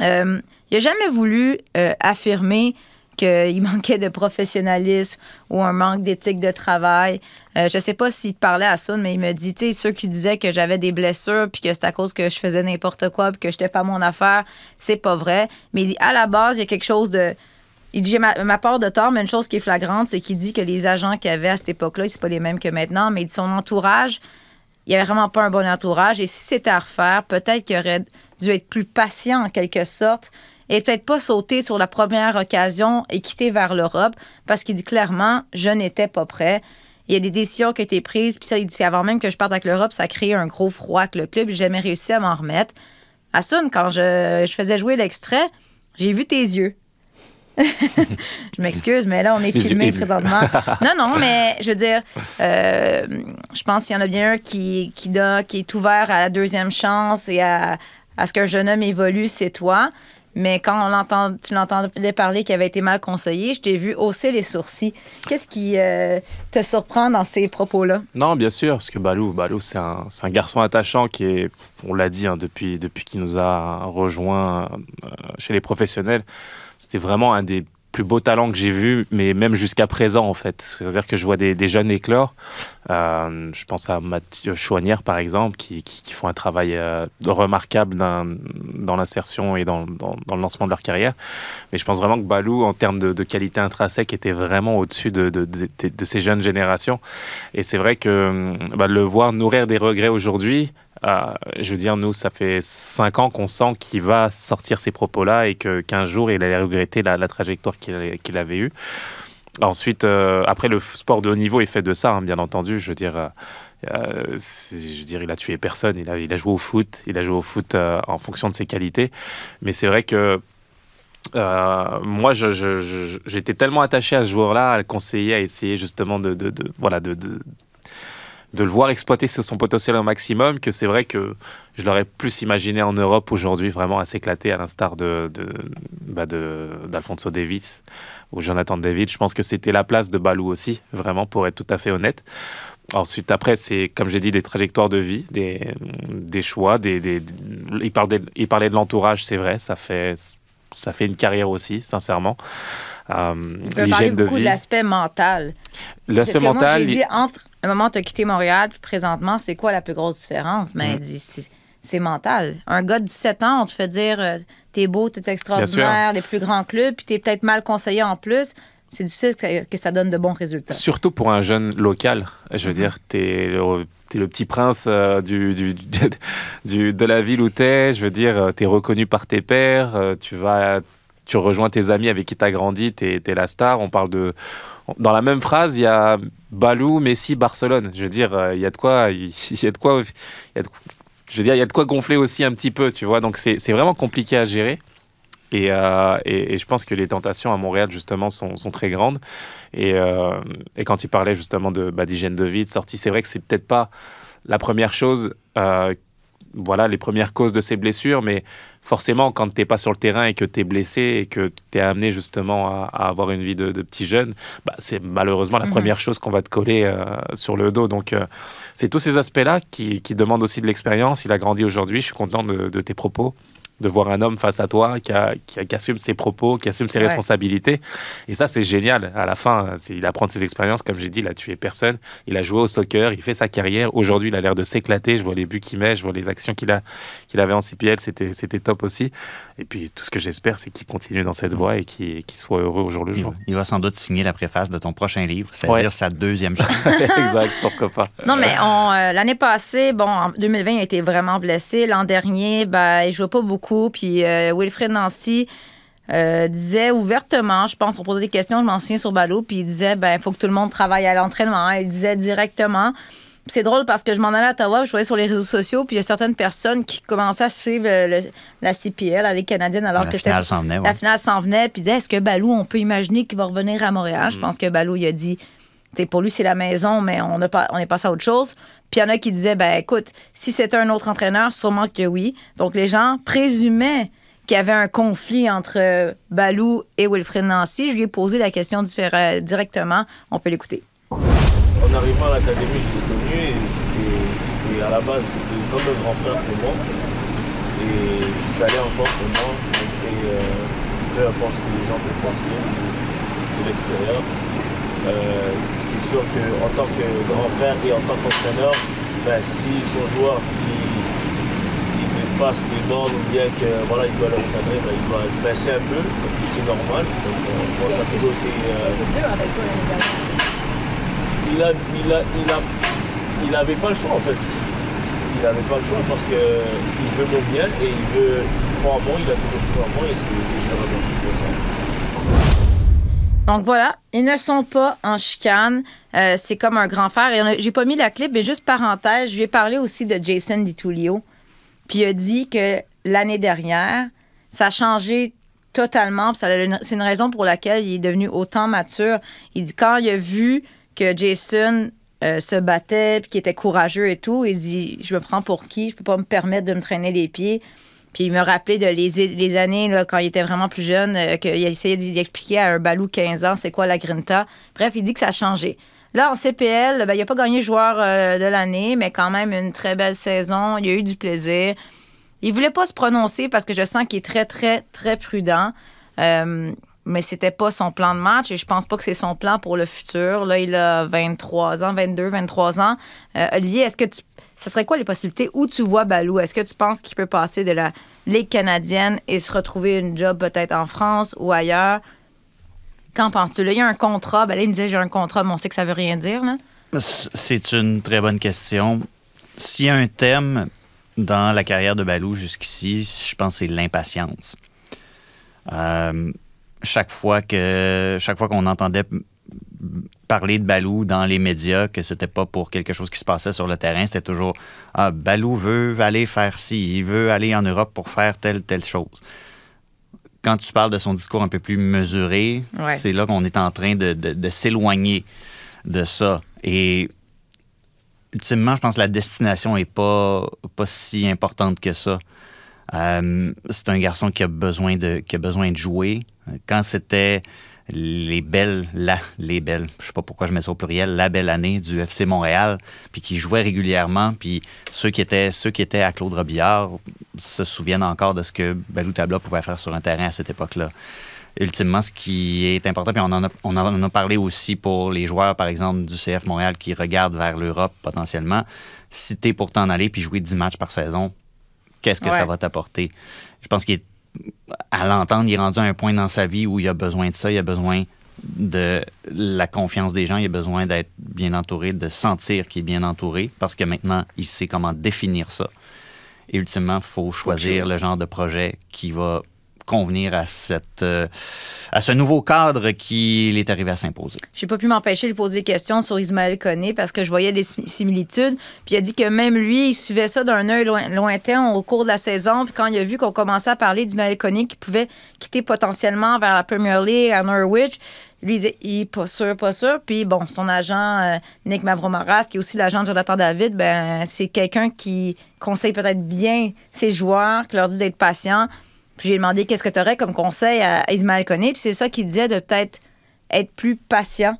S2: Euh, il n'a jamais voulu euh, affirmer qu'il manquait de professionnalisme ou un manque d'éthique de travail. Euh, je ne sais pas s'il parlait à ça, mais il me dit, tu sais, ceux qui disaient que j'avais des blessures puis que c'est à cause que je faisais n'importe quoi puis que je n'étais pas mon affaire, c'est pas vrai. Mais il dit, à la base, il y a quelque chose de... Il dit, ma, ma part de tort, mais une chose qui est flagrante, c'est qu'il dit que les agents qu'il avait à cette époque-là, c'est pas les mêmes que maintenant, mais il dit son entourage, il n'y avait vraiment pas un bon entourage. Et si c'était à refaire, peut-être qu'il aurait dû être plus patient en quelque sorte et peut-être pas sauter sur la première occasion et quitter vers l'Europe parce qu'il dit clairement, je n'étais pas prêt. Il y a des décisions qui ont été prises, puis ça, il dit, avant même que je parte avec l'Europe, ça a créé un gros froid avec le club. J'ai jamais réussi à m'en remettre. Assun, quand je, je faisais jouer l'extrait, j'ai vu tes yeux. je m'excuse, mais là, on est
S3: Les
S2: filmé présentement. Non, non, mais je veux dire, euh, je pense qu'il y en a bien un qui, qui, donne- qui est ouvert à la deuxième chance et à, à ce qu'un jeune homme évolue, c'est toi. Mais quand on l'entend, tu l'entendais parler qu'il avait été mal conseillé, je t'ai vu hausser les sourcils. Qu'est-ce qui euh, te surprend dans ces propos-là?
S3: Non, bien sûr, parce que Balou, Balou c'est un, un garçon attachant qui est, on l'a dit, hein, depuis, depuis qu'il nous a rejoints euh, chez les professionnels, c'était vraiment un des plus beaux talents que j'ai vus, mais même jusqu'à présent, en fait. C'est-à-dire que je vois des, jeunes éclore. Euh, je pense à Mathieu Chouanière, par exemple, qui, font un travail euh, remarquable dans, l'insertion et dans, le lancement de leur carrière. Mais je pense vraiment que Balou, en termes de, qualité intrinsèque, était vraiment au-dessus de, ces jeunes générations. Et c'est vrai que bah, le voir nourrir des regrets aujourd'hui, je veux dire, nous, ça fait cinq ans qu'on sent qu'il va sortir ces propos-là et que qu'un jour, il allait regretter la, trajectoire qu'il avait eue. Ensuite, euh, après, le sport de haut niveau est fait de ça, hein, bien entendu. Je veux dire, euh, euh, je veux dire, il a tué personne. Il a, joué au foot. Il a joué au foot euh, en fonction de ses qualités. Mais c'est vrai que euh, moi, j'étais tellement attaché à ce joueur-là, à le conseiller, à essayer justement de- voilà, de, de, le voir exploiter son potentiel au maximum, que c'est vrai que je l'aurais plus imaginé en Europe aujourd'hui, vraiment à s'éclater, à l'instar de, bah de- d'Alfonso Davis ou Jonathan David. Je pense que c'était la place de Balou aussi, vraiment, pour être tout à fait honnête. Ensuite, après, c'est, comme j'ai dit, des trajectoires de vie, des, des choix. Des, des, il, parlait, il parlait de l'entourage, c'est vrai, ça fait, ça fait une carrière aussi, sincèrement. Euh,
S2: Tu parler
S3: l'hygiène de
S2: beaucoup de l'aspect mental.
S3: L'aspect
S2: moi,
S3: mental, il-
S2: dit, entre le moment où tu as quitté Montréal puis présentement, c'est quoi la plus grosse différence? Mais
S3: Mhm.
S2: il dit, c'est mental. Un gars de 17 ans, on te fait dire, euh, t'es beau, t'es extraordinaire, les plus grands clubs, puis t'es peut-être mal conseillé en plus. C'est difficile que ça, que ça donne de bons résultats.
S3: Surtout pour un jeune local. Je veux
S2: Mhm.
S3: dire, t'es le, t'es le petit prince euh, du, du, du- du- de la ville où t'es. Je veux dire, euh, t'es reconnu par tes pairs. euh, tu vas, tu rejoins tes amis avec qui t'as grandi. T'es, t'es la star. On parle de. Dans la même phrase, il y a Balou, Messi, Barcelone. Je veux dire, euh, il y a de quoi. Il y a de quoi. y a de- je veux dire, il y a de quoi gonfler aussi un petit peu, tu vois. Donc c'est, vraiment compliqué à gérer. Et, euh, et, et je pense que les tentations à Montréal, justement, sont, sont très grandes. Et, euh, et quand il parlait justement de, bah, d'hygiène de vie, de sortie, c'est vrai que c'est peut-être pas la première chose, euh, voilà, les premières causes de ces blessures, mais forcément, quand tu n'es pas sur le terrain et que tu es blessé et que tu es amené justement à, à avoir une vie de, de petit jeune, bah, c'est malheureusement la
S11: Mhm.
S3: première chose qu'on va te coller euh, sur le dos. Donc, euh, c'est tous ces aspects-là qui, qui demandent aussi de l'expérience. Il a grandi aujourd'hui, je suis content de, de tes propos de voir un homme face à toi qui, a- qui, a- qui assume ses propos, qui assume ses
S11: Ouais.
S3: responsabilités. Et ça, c'est génial. À la fin, il apprend de ses expériences. Comme j'ai dit, il a tué personne. Il a joué au soccer, il fait sa carrière. Aujourd'hui, il a l'air de s'éclater. Je vois les buts qu'il met, je vois les actions qu'il a, qu'il avait en CPL. C'était, c'était top aussi. Et puis, tout ce que j'espère, c'est qu'il continue dans cette voie et qu'il, soit heureux au jour le jour.
S4: Il va sans doute signer la préface de ton prochain livre, c'est-à-dire
S3: Ouais.
S4: sa deuxième chance.
S3: exact, pourquoi pas.
S2: Non, mais euh, l'année passée, bon, en 2020, il a été vraiment blessé. L'an dernier, ben, il jouait pas beaucoup. Puis euh, Wilfred Nancy euh, disait ouvertement, je pense, on posait des questions, je m'en souviens sur Balou, puis il disait, ben, il faut que tout le monde travaille à l'entraînement. Il disait directement. C'est drôle parce que je m'en allais à Ottawa, je voyais sur les réseaux sociaux, puis il y a certaines personnes qui commençaient à suivre le- le- la CPL, la Ligue canadienne, alors
S4: La
S2: que
S4: finale venait, ouais.
S2: La finale s'en venait, puis disaient, est-ce que Balou, on peut imaginer qu'il va revenir à Montréal? Je pense que Balou, il a dit, tu sais, pour lui, c'est la maison, mais on, a pas, on est passé à autre chose. Puis il y en a qui disaient, ben écoute, si c'était un autre entraîneur, sûrement que oui. Donc les gens présumaient qu'il y avait un conflit entre euh, Balou et Wilfred Nancy. Je lui ai posé la question directement. On peut l'écouter.
S10: En arrivant à l'académie, je l'ai connu c'était à la base, c'était comme un grand frère pour moi. Et ça allait encore pour moi, euh, peu importe ce que les gens peuvent penser de l'extérieur. Euh, c'est sûr qu'en tant que grand frère et en tant qu'entraîneur, ben, si son joueur il, me passe les bornes ou bien que voilà, il doit le recadrer, ben, il doit baisser un peu, c'est normal. Donc, euh, toujours euh, il a, il a, il a, il avait pas le choix en fait. Il n'avait pas le choix parce que il veut mon bien et il veut, croit en moi, il a toujours cru en moi et c'est, je le remercie.
S2: Donc voilà, ils ne sont pas en chicane. Euh, c'est comme un grand frère. J'ai pas mis la clip, mais juste parenthèse, je ai parlé aussi de Jason DiTullio. Puis il a dit que l'année dernière, ça a changé totalement. C'est une raison pour laquelle il est devenu autant mature. Il dit quand il a vu que Jason euh, se battait, puis qu'il était courageux et tout, il dit Je me prends pour qui? Je peux pas me permettre de me traîner les pieds. Puis il me rappelait de les, années quand il était vraiment plus jeune, euh, qu'il essayait d'y expliquer à un balou 15 ans c'est quoi la grinta. Bref, il dit que ça a changé. Là, en CPL, ben, il n'a pas gagné joueur euh, de l'année, mais quand même une très belle saison. Il a eu du plaisir. Il voulait pas se prononcer parce que je sens qu'il est très, très, très prudent. Euh, mais c'était pas son plan de match et je pense pas que c'est son plan pour le futur. Là, il a 23 ans, 22, 23 ans. Euh, Olivier, est-ce que tu. Ce serait quoi les possibilités? Où tu vois Balou? Est-ce que tu penses qu'il peut passer de la Ligue canadienne et se retrouver une job peut-être en France ou ailleurs? Qu'en penses-tu? Là, il y a un contrat. Ben là, il me disait j'ai un contrat, mais on sait que ça veut rien dire. Là.
S4: C'est une très bonne question. S'il y a un thème dans la carrière de Balou jusqu'ici, je pense que c'est l'impatience. Euh, chaque fois que chaque fois qu'on entendait parler de Balou dans les médias, que c'était pas pour quelque chose qui se passait sur le terrain, c'était toujours ah, Balou veut aller faire ci, il veut aller en Europe pour faire telle, telle chose. Quand tu parles de son discours un peu plus mesuré,
S2: Ouais.
S4: c'est là qu'on est en train de, de- de s'éloigner de ça. Et ultimement, je pense que la destination n'est pas, pas si importante que ça. Euh, c'est un garçon qui a besoin de, besoin de jouer. Quand c'était les belles, la, les belles, je sais pas pourquoi je mets ça au pluriel, la belle année du FC Montréal, puis qui jouait régulièrement, puis ceux qui étaient, à Claude Robillard se souviennent encore de ce que Balou Tabla pouvait faire sur un terrain à cette époque-là. Ultimement, ce qui est important, puis on en, a, parlé aussi pour les joueurs, par exemple, du CF Montréal qui regardent vers l'Europe potentiellement. Si tu es pour aller puis jouer 10 matchs par saison, qu'est-ce que
S2: Ouais.
S4: ça va t'apporter? Je pense qu'il est, à l'entendre, il est rendu à un point dans sa vie où il a besoin de ça, il a besoin de la confiance des gens, il a besoin d'être bien entouré, de sentir qu'il est bien entouré, parce que maintenant, il sait comment définir ça. Et ultimement, il faut choisir le genre de projet qui va convenir à, cette, euh, à ce nouveau cadre qu'il est arrivé à s'imposer.
S2: J'ai pas pu m'empêcher de poser des questions sur Ismaël Koné parce que je voyais des sim- similitudes. Puis il a dit que même lui, il suivait ça d'un œil loin- lointain au cours de la saison. Puis quand il a vu qu'on commençait à parler d'Ismaël Koné qui pouvait quitter potentiellement vers la Premier League à Norwich, lui, il disait, il pas sûr, pas sûr. Puis bon, son agent, euh, Nick Mavromaras, qui est aussi l'agent de Jonathan David, ben c'est quelqu'un qui conseille peut-être bien ses joueurs, qui leur dit d'être patients. Puis j'ai demandé qu'est-ce que tu aurais comme conseil à Ismaël Koné? Puis c'est ça qu'il disait de peut-être être plus patient,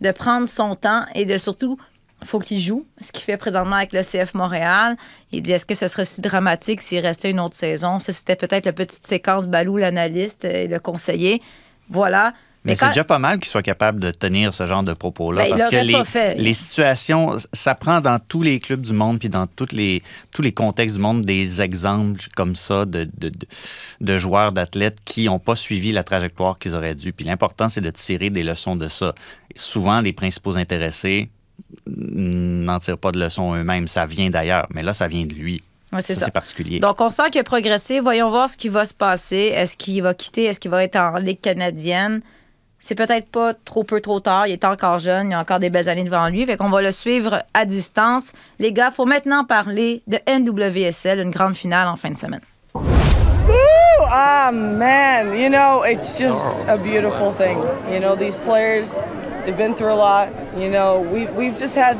S2: de prendre son temps et de surtout, faut qu'il joue, ce qu'il fait présentement avec le CF Montréal. Il dit est-ce que ce serait si dramatique s'il restait une autre saison? Ça, c'était peut-être la petite séquence Balou, l'analyste et le conseiller. Voilà.
S4: Mais, c'est déjà pas mal qu'il soit capable de tenir ce genre de propos-là.
S2: Ben,
S4: parce que les,
S2: pas fait.
S4: les situations, ça prend dans tous les clubs du monde, puis dans toutes les, tous les contextes du monde, des exemples comme ça de, de, joueurs, d'athlètes qui n'ont pas suivi la trajectoire qu'ils auraient dû. Puis l'important, c'est de tirer des leçons de ça. Souvent, les principaux intéressés n'en tirent pas de leçons eux-mêmes. Ça vient d'ailleurs. Mais là, ça vient de lui.
S2: Ouais, c'est
S4: ça,
S2: ça.
S4: c'est particulier.
S2: Donc, on sent qu'il a progressé. Voyons voir ce qui va se passer. Est-ce qu'il va quitter? Est-ce qu'il va être en Ligue canadienne? C'est peut-être pas trop peu trop tard. Il est encore jeune. Il a encore des belles années devant lui. Fait qu'on va le suivre à distance. Les gars, faut maintenant parler de NWSL, une grande finale en fin de semaine.
S11: Ah man, you know, it's just a beautiful thing. You know, these players, they've been through a lot. You know, we we've just had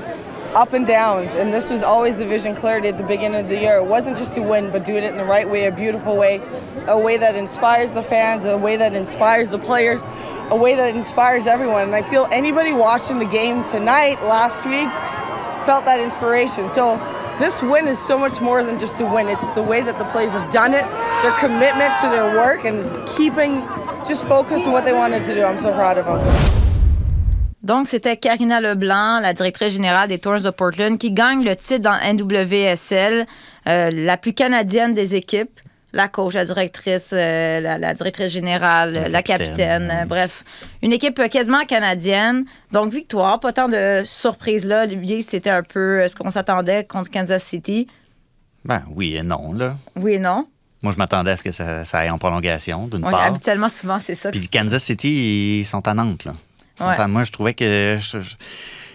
S11: up and downs, and this was always the vision clarity at the beginning of the year. It wasn't just to win, but doing it in the right way, a beautiful way, a way that inspires the fans, a way that inspires the players, a way that inspires everyone. And I feel anybody watching the game tonight, last week, felt that inspiration. So this win is so much more than just a win. It's the way that the players have done it, their commitment to their work, and keeping just focused on what they wanted to do. I'm so proud of them.
S2: Donc, c'était Karina Leblanc, la directrice générale des Thorns de Portland, qui gagne le titre dans NWSL, euh, la plus canadienne des équipes. La coach, la directrice, euh, la, la directrice générale, la,
S4: La
S2: capitaine,
S4: capitaine,
S2: euh, bref. Une équipe quasiment canadienne. Donc, victoire, pas tant de surprises là. Lui, c'était un peu ce qu'on s'attendait contre Kansas City.
S4: Ben oui et non, là.
S2: Oui et non.
S4: Moi, je m'attendais à ce que ça, ça aille en prolongation, d'une
S2: Oui,
S4: part.
S2: habituellement, souvent, c'est ça.
S4: Puis Kansas City, ils sont à Nantes, là.
S2: Ouais.
S4: à- Moi, je trouvais que. je- je-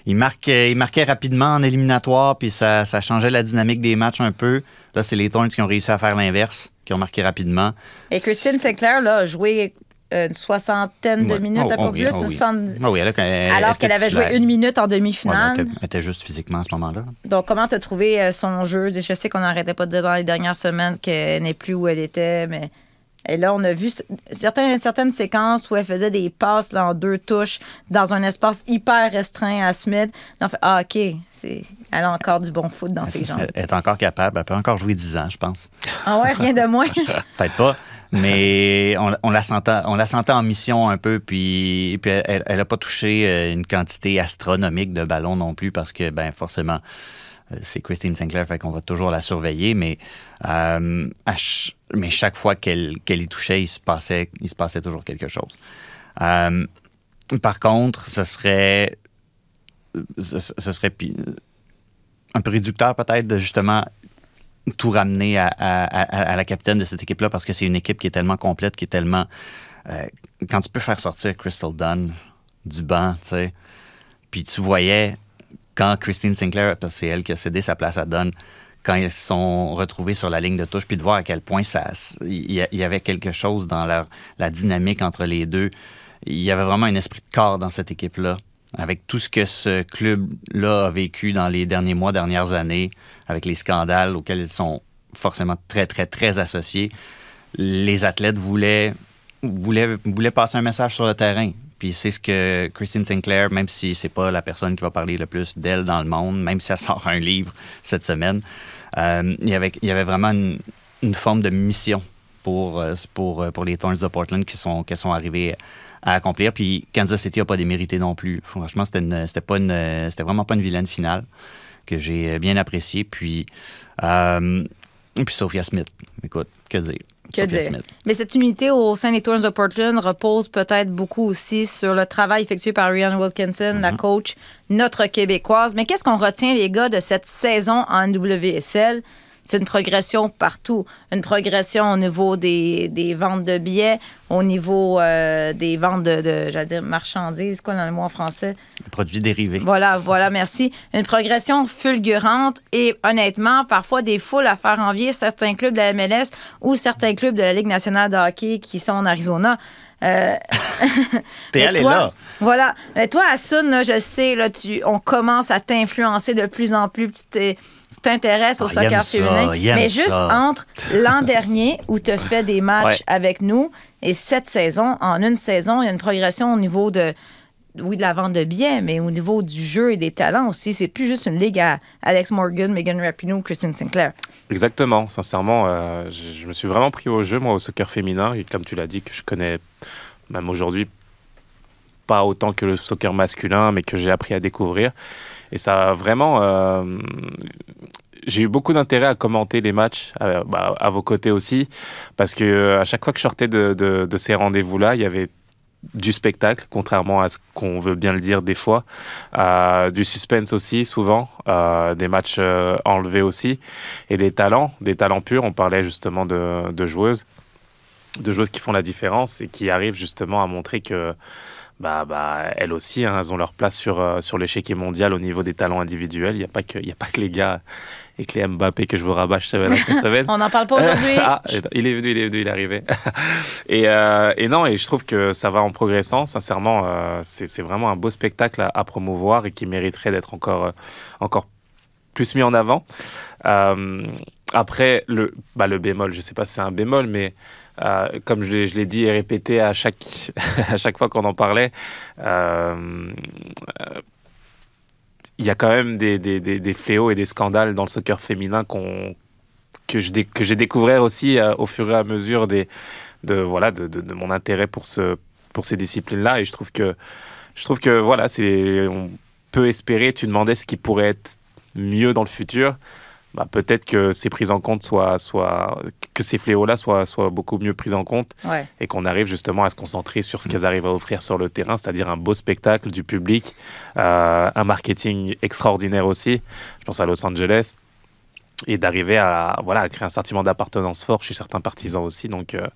S4: ils, marquaient, ils marquaient rapidement en éliminatoire, puis ça, ça changeait la dynamique des matchs un peu. Là, c'est les Thorns qui ont réussi à faire l'inverse, qui ont marqué rapidement.
S2: Et Christine Sinclair là, a joué euh, une soixantaine de minutes,
S4: Oh,
S2: un peu
S4: oh
S2: plus.
S4: oh oui.
S2: 70
S4: Ah oui, elle, elle-
S2: alors
S4: elle
S2: qu'elle avait joué une minute en demi-finale.
S4: elle était- elle était juste physiquement à ce moment-là.
S2: Donc, comment tu as trouvé euh, son jeu? Je sais qu'on n'arrêtait pas de dire dans les dernières semaines qu'elle n'est plus où elle était, mais et là, on a vu certaines, certaines séquences où elle faisait des passes là, en deux touches dans un espace hyper restreint à Smith. Là, on fait Ah, OK, c'est- elle a encore du bon foot dans ses jambes.
S4: Elle, est encore capable. Elle peut encore jouer 10 ans, je pense.
S2: Ah ouais, rien de moins.
S4: Peut-être pas. Mais on, on la sentait, on la sentait en mission un peu, puis, puis elle n'a pas touché euh, une quantité astronomique de ballons non plus, parce que, ben forcément, c'est Christine Sinclair, fait qu'on va toujours la surveiller, mais, euh, chaque fois qu'elle y touchait, il se, passait, toujours quelque chose. Euh, par contre, ce serait, un peu réducteur peut-être de justement tout ramener à, la capitaine de cette équipe-là parce que c'est une équipe qui est tellement complète, qui est tellement. euh, quand tu peux faire sortir Crystal Dunn du banc, tu sais, puis tu voyais quand Christine Sinclair, parce que c'est elle qui a cédé sa place à Dunn, quand ils se sont retrouvés sur la ligne de touche, puis de voir à quel point ça, il y avait quelque chose dans la dynamique entre les deux. Il y avait vraiment un esprit de corps dans cette équipe-là avec tout ce que ce club-là a vécu dans les derniers mois, dernières années, avec les scandales auxquels ils sont forcément très, très, très associés, les athlètes voulaient, voulaient, voulaient passer un message sur le terrain. Puis c'est ce que Christine Sinclair, même si c'est pas la personne qui va parler le plus d'elle dans le monde, même si elle sort un livre cette semaine, euh, il, y avait, il y avait vraiment une, forme de mission pour, euh, pour, euh, pour les Thorns de Portland qui sont, qui sont arrivés à accomplir. Puis Kansas City n'a pas démérité non plus. Franchement, c'était, pas vraiment pas une vilaine finale que j'ai bien appréciée. Puis, puis Sophia Smith, écoute, que dire?
S2: Que dire? Mais cette unité au sein des Thorns de Portland repose peut-être beaucoup aussi sur le travail effectué par Ryan Wilkinson, la coach, notre Québécoise. Mais qu'est-ce qu'on retient, les gars, de cette saison en WSL? C'est une progression partout. Une progression au niveau des, des ventes de billets, au niveau euh, des ventes de, de j'allais dire, marchandises, quoi dans le mot en français?
S4: Les produits dérivés.
S2: Voilà, voilà, merci. Une progression fulgurante et honnêtement, parfois des foules à faire envier certains clubs de la MLS ou certains clubs de la Ligue nationale de hockey qui sont en Arizona. Euh,
S4: T'es allé là.
S2: Voilà. Mais toi, Assun, là, je sais, là, tu, on commence à t'influencer de plus en plus. Tu tu t'intéresses au
S4: Ah,
S2: soccer
S4: ça,
S2: féminin. mais juste
S4: ça.
S2: entre l'an dernier où tu as fait des matchs
S4: Ouais.
S2: avec nous et cette saison, en une saison, il y a une progression au niveau de, oui, de la vente de billets, mais au niveau du jeu et des talents aussi. C'est plus juste une ligue à Alex Morgan, Megan Rapinoe, Christine Sinclair.
S3: Exactement, sincèrement, euh, je, je me suis vraiment pris au jeu, moi, au soccer féminin, et comme tu l'as dit, que je connais même aujourd'hui pas autant que le soccer masculin, mais que j'ai appris à découvrir. Et ça a vraiment... euh, j'ai eu beaucoup d'intérêt à commenter les matchs, euh, bah, à vos côtés aussi, parce que euh, à chaque fois que je sortais de, ces rendez-vous-là, il y avait du spectacle, contrairement à ce qu'on veut bien le dire des fois, du suspense aussi souvent, des matchs euh, enlevés aussi, et des talents, des talents purs. On parlait justement de joueuses, de joueuses qui font la différence et qui arrivent justement à montrer que bah, bah, elles aussi, hein, elles ont leur place sur, euh, sur l'échiquier mondial au niveau des talents individuels. Il n'y a, pas que- il y a pas que les gars et que les Mbappé que je vous rabâche semaine après semaine.
S2: On n'en parle pas aujourd'hui.
S3: ah, il est venu, il est venu, il est arrivé. et, euh, et non, et je trouve que ça va en progressant. Sincèrement, euh, c'est c'est vraiment un beau spectacle à, à promouvoir et qui mériterait d'être encore, euh, encore plus mis en avant. Euh, après, le, bah, le bémol, je ne sais pas si c'est un bémol, mais euh, comme je l'ai dit et répété à chaque, à chaque fois qu'on en parlait, euh, euh, il y a quand même des, des, des, fléaux et des scandales dans le soccer féminin qu'on que j'ai découvert aussi au fur et à mesure des de voilà de, de, mon intérêt pour ce pour ces disciplines là et je trouve que je trouve que voilà on peut espérer tu demandais ce qui pourrait être mieux dans le futur bah, peut-être que ces prises en compte soient, soient que ces fléaux là soient, soient beaucoup mieux pris en compte
S2: Ouais.
S3: et qu'on arrive justement à se concentrer sur ce qu'elles arrivent à offrir sur le terrain, c'est-à-dire un beau spectacle du public, euh, un marketing extraordinaire aussi, je pense à Los Angeles, et d'arriver à, voilà, à créer un sentiment d'appartenance fort chez certains partisans aussi. Donc euh,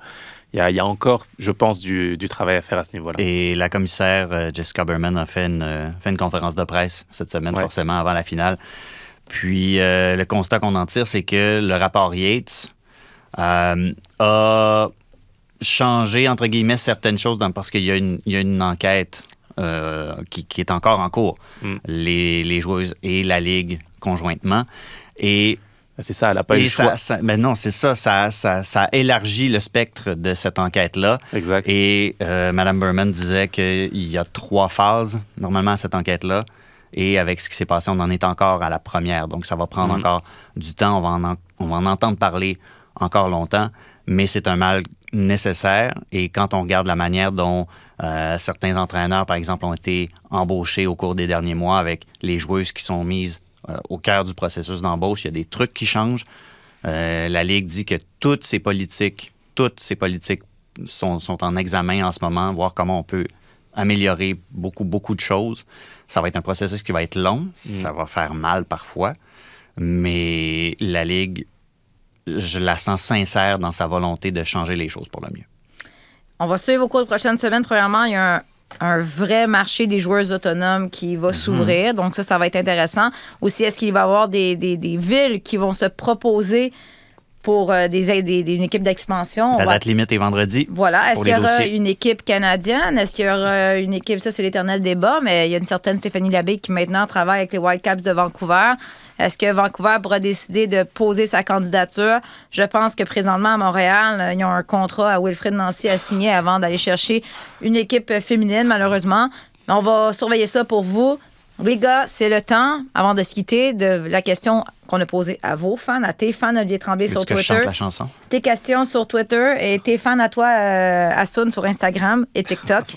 S3: il y, a, il y a encore, je pense, du, du travail à faire à ce niveau-là.
S4: Et la commissaire euh, Jessica Berman a fait une, fait une conférence de presse cette semaine,
S3: Ouais.
S4: forcément, avant la finale. Puis euh, le constat qu'on en tire, c'est que le rapport Yates euh, a changé, entre guillemets, certaines choses dans- parce qu'il y, a une- il y a une enquête euh, qui, qui est encore en cours.
S3: Mm.
S4: Les, les joueuses et la Ligue conjointement. Et
S3: C'est ça, elle n'a pas eu le choix.
S4: ça- ben non, c'est ça, ça, ça, élargit le spectre de cette enquête-là.
S3: Exact.
S4: Et Mme Berman disait qu'il y a trois phases, normalement, à cette enquête-là. Et avec ce qui s'est passé, on en est encore à la première. Donc, ça va prendre
S3: Mhm.
S4: encore du temps. On va, en, en- on va en entendre parler encore longtemps. Mais c'est un mal nécessaire. Et quand on regarde la manière dont euh, certains entraîneurs, par exemple, ont été embauchés au cours des derniers mois avec les joueuses qui sont mises euh, au cœur du processus d'embauche, il y a des trucs qui changent. Euh, la Ligue dit que toutes ces politiques, toutes ces politiques sont, sont en examen en ce moment, voir comment on peut améliorer beaucoup, beaucoup de choses. Ça va être un processus qui va être long, ça va faire mal parfois, mais la Ligue, je la sens sincère dans sa volonté de changer les choses pour le mieux.
S2: On va suivre au cours des prochaines semaines. Premièrement, il y a un, un vrai marché des joueurs autonomes qui va s'ouvrir. Donc, ça, ça va être intéressant. Aussi, est-ce qu'il va y avoir des, des- des villes qui vont se proposer pour euh, des, des- des- une équipe d'expansion? On
S4: La
S2: va-
S4: date limite est vendredi.
S2: Voilà. Est-ce qu'il y aura
S4: dossiers.
S2: une équipe canadienne? Est-ce qu'il y aura une équipe, ça c'est l'éternel débat, mais il y a une certaine Stéphanie Labbé qui maintenant travaille avec les Whitecaps de Vancouver. Est-ce que Vancouver pourra décider de poser sa candidature? Je pense que présentement à Montréal, euh, ils ont un contrat à Wilfrid Nancy à signer avant d'aller chercher une équipe euh, féminine, malheureusement. On va surveiller ça pour vous. Les gars, c'est le temps, avant de se quitter, de la question qu'on a posée à vos fans, à tes fans, Olivier Tremblay
S4: Veux-tu
S2: sur
S4: que je
S2: Twitter
S4: chante la chanson?
S2: tes questions sur Twitter et tes fans à toi, euh, Asun, sur Instagram et TikTok.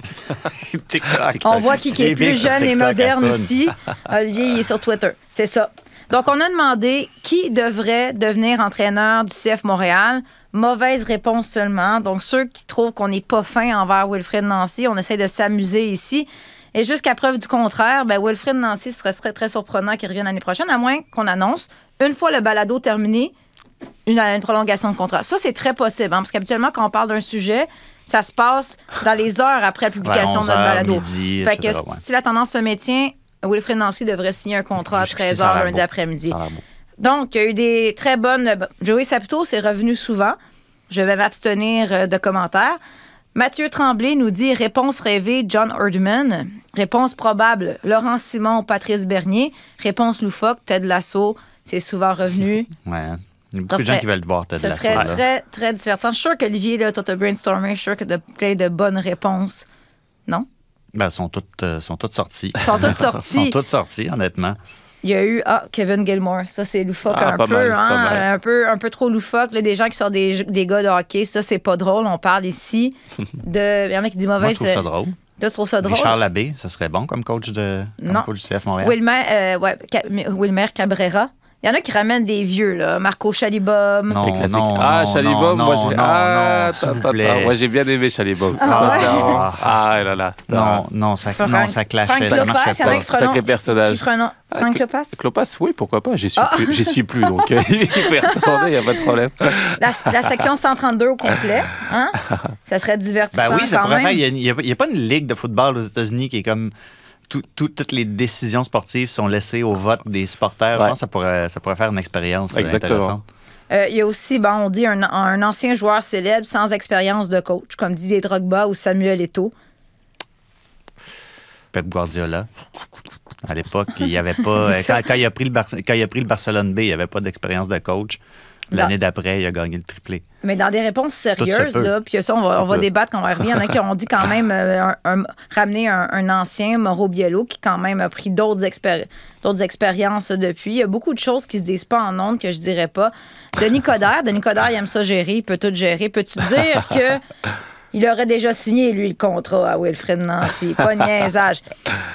S4: TikTok.
S2: On voit qui, qui est plus jeune et moderne ici. Olivier, il est sur Twitter. C'est ça. Donc, on a demandé qui devrait devenir entraîneur du CF Montréal. Mauvaise réponse seulement. Donc, ceux qui trouvent qu'on n'est pas fin envers Wilfred Nancy, on essaie de s'amuser ici. Et jusqu'à preuve du contraire, ben, Wilfred Nancy serait très, très surprenant qu'il revienne l'année prochaine, à moins qu'on annonce, une fois le balado terminé, une, une prolongation de contrat. Ça, c'est très possible, hein, parce qu'habituellement, quand on parle d'un sujet, ça se passe dans les heures après la publication de notre
S4: 11 heures,
S2: balado.
S4: midi,
S2: fait que si-
S4: ouais.
S2: si la tendance se maintient, Wilfred Nancy devrait signer un contrat à
S4: Jusqu'ici,
S2: 13
S4: ça a
S2: h lundi après-midi. Donc, il y a eu des très bonnes. Joey Saputo s'est revenu souvent. Je vais m'abstenir euh, de commentaires. Mathieu Tremblay nous dit réponse rêvée John Erdman. Réponse probable Laurent Simon, Patrice Bernier. Réponse loufoque Ted Lasso. C'est souvent revenu.
S4: Ouais. Il y a beaucoup de gens qui veulent te voir, Ted
S2: Ce
S4: Lasso,
S2: serait
S4: là.
S2: très, très divertissant. Je suis sûr qu'Olivier, là, t'as brainstormé. Je suis sûr que t'as plein de bonnes réponses. Non?
S4: Ben, elles sont toutes, euh, sont toutes sorties.
S2: Elles sont toutes sorties.
S4: sont toutes sorties, honnêtement.
S2: Il y a eu ah, Kevin Gilmore. Ça, c'est loufoque
S3: Ah,
S2: un peu.
S3: mal,
S2: hein. Un, peu un peu trop loufoque. Là, des gens qui sont des, des gars de hockey. Ça, c'est pas drôle. On parle ici de. Il y en a qui disent
S4: Moi,
S2: mauvais.
S4: je trouve ça drôle.
S2: Toi, tu trouves ça drôle?
S4: Richard Labbé, ça serait bon comme coach, de, comme
S2: Non.
S4: coach du CF Montréal.
S2: Wilmer, euh, ouais, Wilmer Cabrera. Il y en a qui ramènent des vieux, là. Marco Chalibom.
S4: Non,
S3: Les classiques.
S4: non,
S3: ah, Chalibom, moi j'ai. ah, moi bien aimé Chalibom.
S2: Ah,
S3: Ça,
S2: ouais?
S3: c'est un-
S4: Ah.
S3: Ah, là là,
S4: Non, non, ça,
S2: Frank-
S4: non, ça clashait,
S2: Frank
S4: ça
S2: Lopas,
S4: marchait pas.
S3: Sacré personnage.
S2: Qui feront- Frank Lopas?
S3: Clopas, oui, pourquoi pas. J'y suis,
S2: Ah.
S3: plus, j'y suis plus, donc euh, il peut y retourner, il n'y a pas de problème.
S2: La, la section 132 au complet. Hein? Ça serait divertissant
S4: Ben oui, ça pourrait
S2: même.
S4: faire. Il n'y a, il y a pas une ligue de football aux États-Unis qui est comme. Tout- tout- toutes les décisions sportives sont laissées au vote des supporters. Je pense que ça pourrait, ça pourrait faire une expérience euh,
S3: Exactement.
S4: intéressante.
S2: Euh, il y a aussi, bon, on dit un, un ancien joueur célèbre sans expérience de coach, comme Didier Drogba ou Samuel Eto'o.
S4: Pep Guardiola. À l'époque, il y avait pas. Quand, quand il a pris le Bar- quand il a pris le Barcelone B, il n'y avait pas d'expérience de coach. L'année d'après, il a gagné le triplé.
S2: Mais dans des réponses sérieuses, là, puis ça, on va, on va
S4: peut.
S2: débattre quand on va arriver. Il y en a qui ont dit quand même euh, un- un- ramener un, un ancien, Mauro Biello, qui quand même a pris d'autres expéri- d'autres expériences depuis. Il y a beaucoup de choses qui se disent pas en ondes que je dirais pas. Denis Coderre, Denis Coderre, il aime ça gérer, il peut tout gérer. Peux-tu dire que il aurait déjà signé, lui, le contrat à Wilfred Nancy? Pas de niaisage.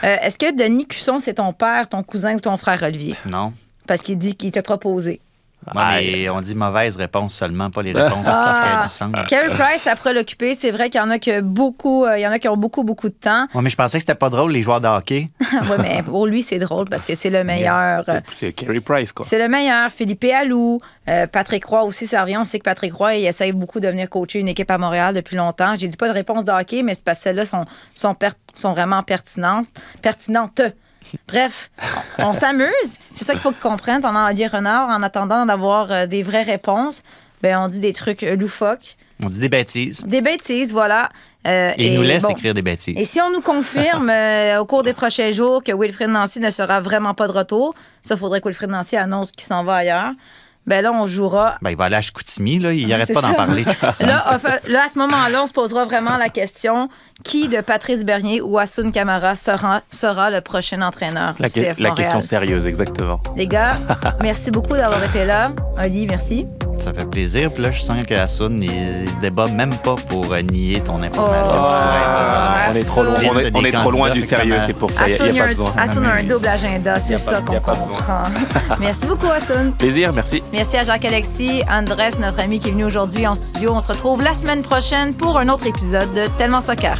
S2: Euh, Est-ce que Denis Cusson, c'est ton père, ton cousin ou ton frère Olivier?
S4: Non.
S2: Parce qu'il dit qu'il t'a proposé.
S4: Ouais, mais on dit mauvaise réponse seulement, pas les réponses qui
S2: Ah.
S4: feraient du sens.
S2: Carey Price, après l'occuper, c'est vrai qu'il y en a que beaucoup, euh, il y en a qui ont beaucoup, beaucoup de temps.
S4: Ouais, mais je pensais que c'était pas drôle, les joueurs de hockey.
S2: oui, mais pour lui, c'est drôle parce que c'est le meilleur. euh,
S3: C'est Carey Price, quoi.
S2: C'est le meilleur. Philippe Allou, euh, Patrick Roy aussi, ça revient. On sait que Patrick Roy, il essaye beaucoup de venir coacher une équipe à Montréal depuis longtemps. J'ai dit pas de réponse de hockey, mais c'est parce que celles-là sont, sont, per- sont vraiment pertinentes. pertinentes. Bref, on, s'amuse. C'est ça qu'il faut comprendre pendant la vie renard. En attendant d'avoir euh, des vraies réponses, ben, on dit des trucs loufoques.
S4: On dit des bêtises.
S2: Des bêtises, voilà. Euh,
S4: Et, nous laisse
S2: bon.
S4: écrire des bêtises.
S2: Et si on nous confirme euh, au cours des prochains jours que Wilfred Nancy ne sera vraiment pas de retour, ça, faudrait que Wilfred Nancy annonce qu'il s'en va ailleurs. Ben là, on jouera.
S4: Ben, il va aller à Chicoutimi, là. Il arrête
S2: C'est
S4: pas d'en parler.
S2: là, à ce moment-là, on se posera vraiment la question qui de Patrice Bernier ou Assun Camara sera, sera le prochain entraîneur
S3: La,
S2: du
S3: question sérieuse, exactement.
S2: Les gars, merci beaucoup d'avoir été là. Oli, merci.
S4: Ça fait plaisir. Puis là, je sens que Hassoun, il, se débat même pas pour euh, nier ton information.
S2: Oh.
S4: Ouais,
S3: on est trop loin, on est, on est trop loin du sérieux, c'est pour ça. Il
S2: Assun,
S3: n'y
S2: il
S3: a,
S2: y a
S3: pas
S2: un-
S3: besoin.
S2: Assun a un double agenda, c'est ça qu'on
S3: a pas besoin.
S2: comprend. merci beaucoup, Assun.
S3: Plaisir, merci.
S2: Merci à Jacques-Alexis, Andrés, notre ami qui est venu aujourd'hui en studio. On se retrouve la semaine prochaine pour un autre épisode de Tellement Soccer.